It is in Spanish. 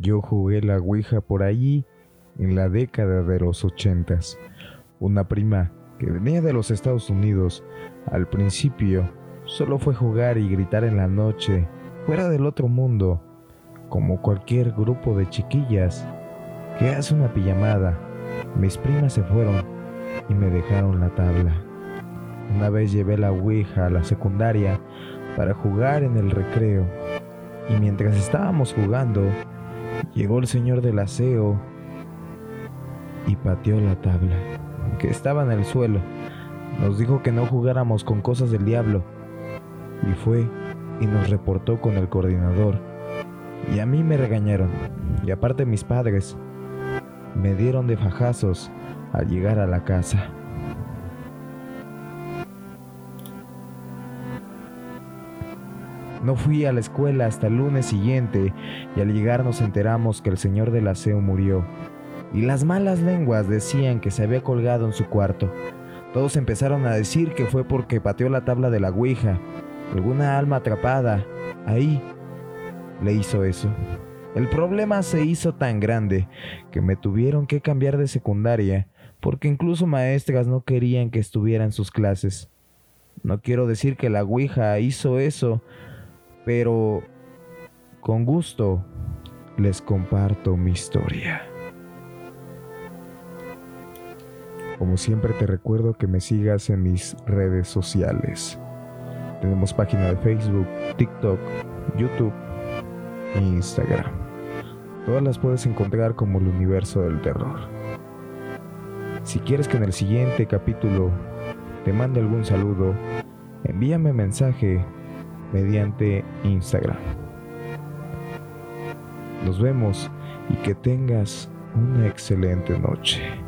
Yo jugué la Ouija por allí en la década de los ochentas. Una prima que venía de los Estados Unidos al principio solo fue jugar y gritar en la noche, fuera del otro mundo, como cualquier grupo de chiquillas que hace una pijamada. Mis primas se fueron y me dejaron la tabla. Una vez llevé la Ouija a la secundaria para jugar en el recreo y mientras estábamos jugando, llegó el señor del aseo y pateó la tabla, que estaba en el suelo. Nos dijo que no jugáramos con cosas del diablo. Y fue y nos reportó con el coordinador. Y a mí me regañaron. Y aparte mis padres me dieron de fajazos al llegar a la casa. No fui a la escuela hasta el lunes siguiente y al llegar nos enteramos que el señor del aseo murió. Y las malas lenguas decían que se había colgado en su cuarto. Todos empezaron a decir que fue porque pateó la tabla de la Ouija. Alguna alma atrapada ahí le hizo eso. El problema se hizo tan grande que me tuvieron que cambiar de secundaria porque incluso maestras no querían que estuviera en sus clases. No quiero decir que la Ouija hizo eso, pero con gusto les comparto mi historia. Como siempre te recuerdo que me sigas en mis redes sociales. Tenemos página de Facebook, TikTok, YouTube e Instagram. Todas las puedes encontrar como el universo del terror. Si quieres que en el siguiente capítulo te mande algún saludo, envíame mensaje mediante Instagram. Nos vemos y que tengas una excelente noche.